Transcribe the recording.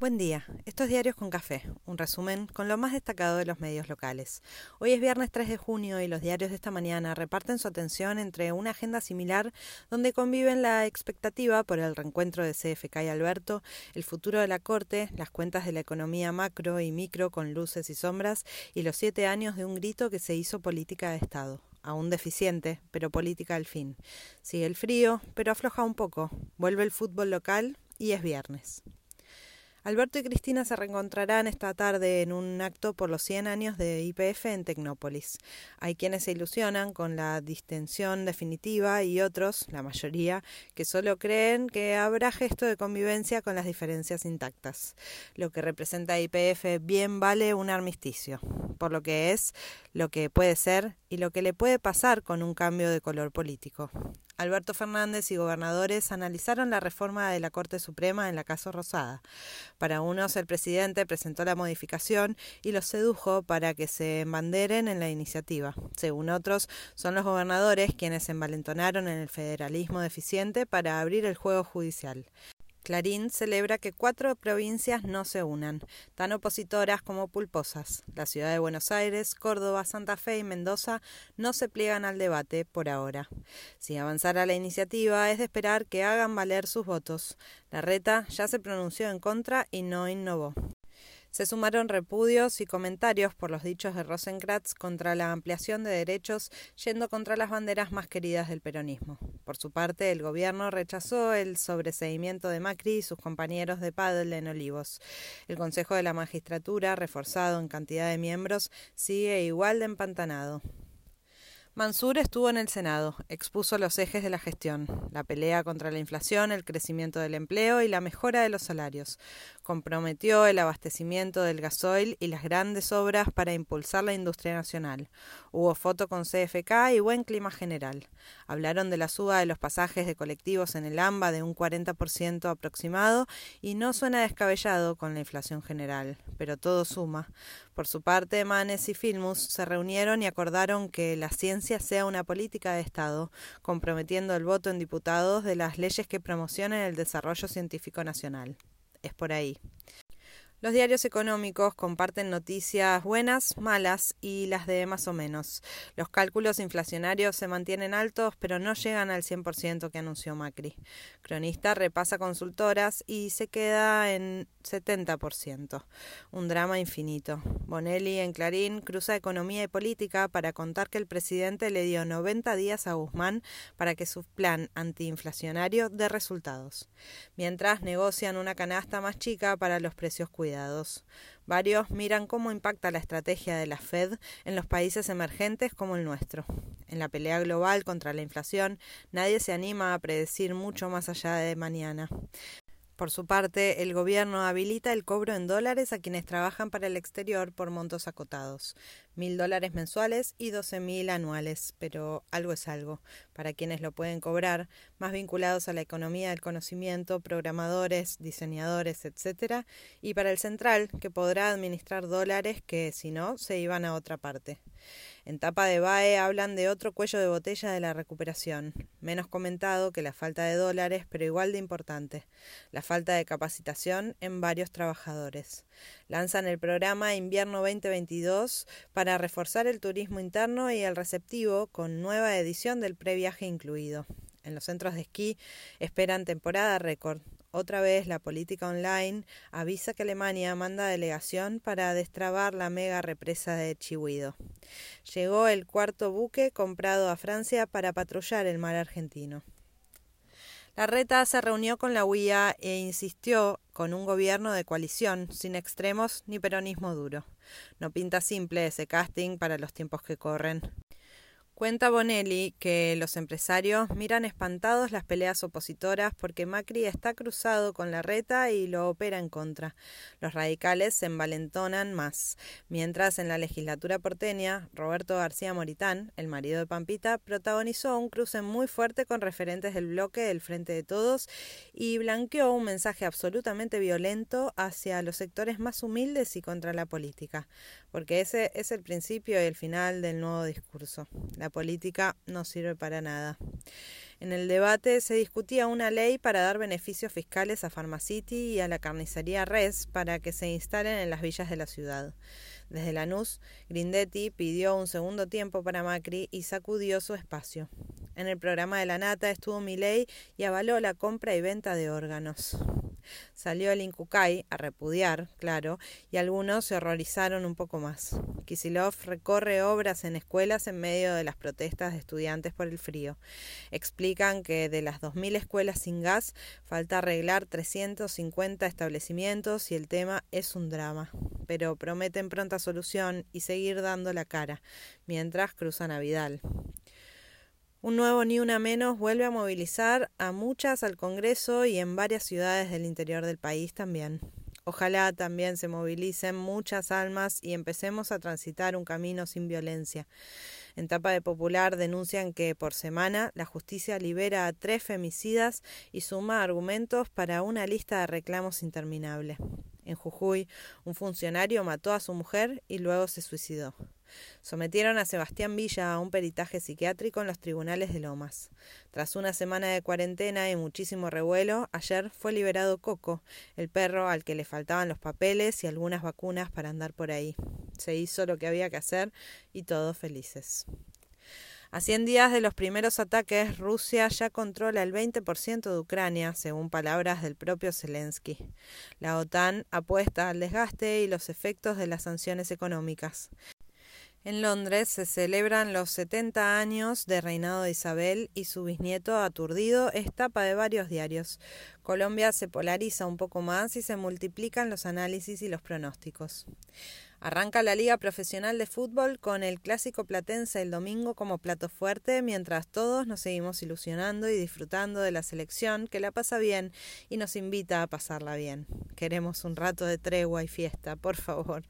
Buen día, estos Diarios con Café, un resumen con lo más destacado de los medios locales. Hoy es viernes 3 de junio y los diarios de esta mañana reparten su atención entre una agenda similar donde conviven la expectativa por el reencuentro de CFK y Alberto, el futuro de la Corte, las cuentas de la economía macro y micro con luces y sombras y los siete años de un grito que se hizo política de Estado aún deficiente, pero política al fin. Sigue el frío, pero afloja un poco. Vuelve el fútbol local y es viernes. Alberto y Cristina se reencontrarán esta tarde en un acto por los 100 años de IPF en Tecnópolis. Hay quienes se ilusionan con la distensión definitiva y otros, la mayoría, que solo creen que habrá gesto de convivencia con las diferencias intactas. Lo que representa IPF bien vale un armisticio, por lo que es, lo que puede ser y lo que le puede pasar con un cambio de color político. Alberto Fernández y gobernadores analizaron la reforma de la Corte Suprema en la Casa Rosada. Para unos, el presidente presentó la modificación y los sedujo para que se embanderen en la iniciativa. Según otros, son los gobernadores quienes se envalentonaron en el federalismo deficiente para abrir el juego judicial. Clarín celebra que cuatro provincias no se unan, tan opositoras como pulposas. La ciudad de Buenos Aires, Córdoba, Santa Fe y Mendoza no se pliegan al debate por ahora. Si avanzara la iniciativa, es de esperar que hagan valer sus votos. La reta ya se pronunció en contra y no innovó. Se sumaron repudios y comentarios por los dichos de Rosenkrantz contra la ampliación de derechos yendo contra las banderas más queridas del peronismo. Por su parte, el gobierno rechazó el sobreseimiento de Macri y sus compañeros de Padel en Olivos. El Consejo de la Magistratura, reforzado en cantidad de miembros, sigue igual de empantanado. Mansur estuvo en el Senado, expuso los ejes de la gestión, la pelea contra la inflación, el crecimiento del empleo y la mejora de los salarios. Comprometió el abastecimiento del gasoil y las grandes obras para impulsar la industria nacional. Hubo foto con CFK y buen clima general. Hablaron de la suba de los pasajes de colectivos en el AMBA de un 40% aproximado y no suena descabellado con la inflación general, pero todo suma. Por su parte, Manes y Filmus se reunieron y acordaron que la ciencia sea una política de Estado, comprometiendo el voto en diputados de las leyes que promocionen el desarrollo científico nacional. Es por ahí. Los diarios económicos comparten noticias buenas, malas y las de más o menos. Los cálculos inflacionarios se mantienen altos, pero no llegan al 100% que anunció Macri. Cronista repasa consultoras y se queda en 70%. Un drama infinito. Bonelli en Clarín cruza economía y política para contar que el presidente le dio 90 días a Guzmán para que su plan antiinflacionario dé resultados. Mientras negocian una canasta más chica para los precios cuidados Varios miran cómo impacta la estrategia de la Fed en los países emergentes como el nuestro. En la pelea global contra la inflación, nadie se anima a predecir mucho más allá de mañana. Por su parte, el gobierno habilita el cobro en dólares a quienes trabajan para el exterior por montos acotados, mil dólares mensuales y doce mil anuales, pero algo es algo. Para quienes lo pueden cobrar, más vinculados a la economía del conocimiento, programadores, diseñadores, etc., y para el central, que podrá administrar dólares que, si no, se iban a otra parte. En tapa de BAE hablan de otro cuello de botella de la recuperación, menos comentado que la falta de dólares, pero igual de importante, la falta de capacitación en varios trabajadores. Lanzan el programa Invierno 2022 para reforzar el turismo interno y el receptivo con nueva edición del previaje incluido. En los centros de esquí esperan temporada récord, otra vez la política online avisa que Alemania manda delegación para destrabar la mega represa de Chihuido. Llegó el cuarto buque comprado a Francia para patrullar el mar argentino. La reta se reunió con la UIA e insistió con un gobierno de coalición, sin extremos ni peronismo duro. No pinta simple ese casting para los tiempos que corren. Cuenta Bonelli que los empresarios miran espantados las peleas opositoras porque Macri está cruzado con la reta y lo opera en contra. Los radicales se envalentonan más. Mientras en la legislatura porteña, Roberto García Moritán, el marido de Pampita, protagonizó un cruce muy fuerte con referentes del bloque del Frente de Todos y blanqueó un mensaje absolutamente violento hacia los sectores más humildes y contra la política. Porque ese es el principio y el final del nuevo discurso política no sirve para nada. En el debate se discutía una ley para dar beneficios fiscales a Pharmacity y a la carnicería Res para que se instalen en las villas de la ciudad. Desde Lanús, Grindetti pidió un segundo tiempo para Macri y sacudió su espacio. En el programa de la Nata estuvo Milei y avaló la compra y venta de órganos. Salió el Incucay a repudiar, claro, y algunos se horrorizaron un poco más. Kisilov recorre obras en escuelas en medio de las protestas de estudiantes por el frío. Explican que de las 2.000 escuelas sin gas falta arreglar 350 establecimientos y el tema es un drama. Pero prometen pronta solución y seguir dando la cara, mientras cruzan a Vidal. Un nuevo Ni Una Menos vuelve a movilizar a muchas al Congreso y en varias ciudades del interior del país también. Ojalá también se movilicen muchas almas y empecemos a transitar un camino sin violencia. En Tapa de Popular denuncian que por semana la justicia libera a tres femicidas y suma argumentos para una lista de reclamos interminable. En Jujuy, un funcionario mató a su mujer y luego se suicidó. Sometieron a Sebastián Villa a un peritaje psiquiátrico en los tribunales de Lomas. Tras una semana de cuarentena y muchísimo revuelo, ayer fue liberado Coco, el perro al que le faltaban los papeles y algunas vacunas para andar por ahí. Se hizo lo que había que hacer y todos felices. A 100 días de los primeros ataques, Rusia ya controla el 20% de Ucrania, según palabras del propio Zelensky. La OTAN apuesta al desgaste y los efectos de las sanciones económicas. En Londres se celebran los 70 años de reinado de Isabel y su bisnieto aturdido es tapa de varios diarios. Colombia se polariza un poco más y se multiplican los análisis y los pronósticos. Arranca la Liga Profesional de Fútbol con el clásico platense el domingo como plato fuerte, mientras todos nos seguimos ilusionando y disfrutando de la selección que la pasa bien y nos invita a pasarla bien. Queremos un rato de tregua y fiesta, por favor.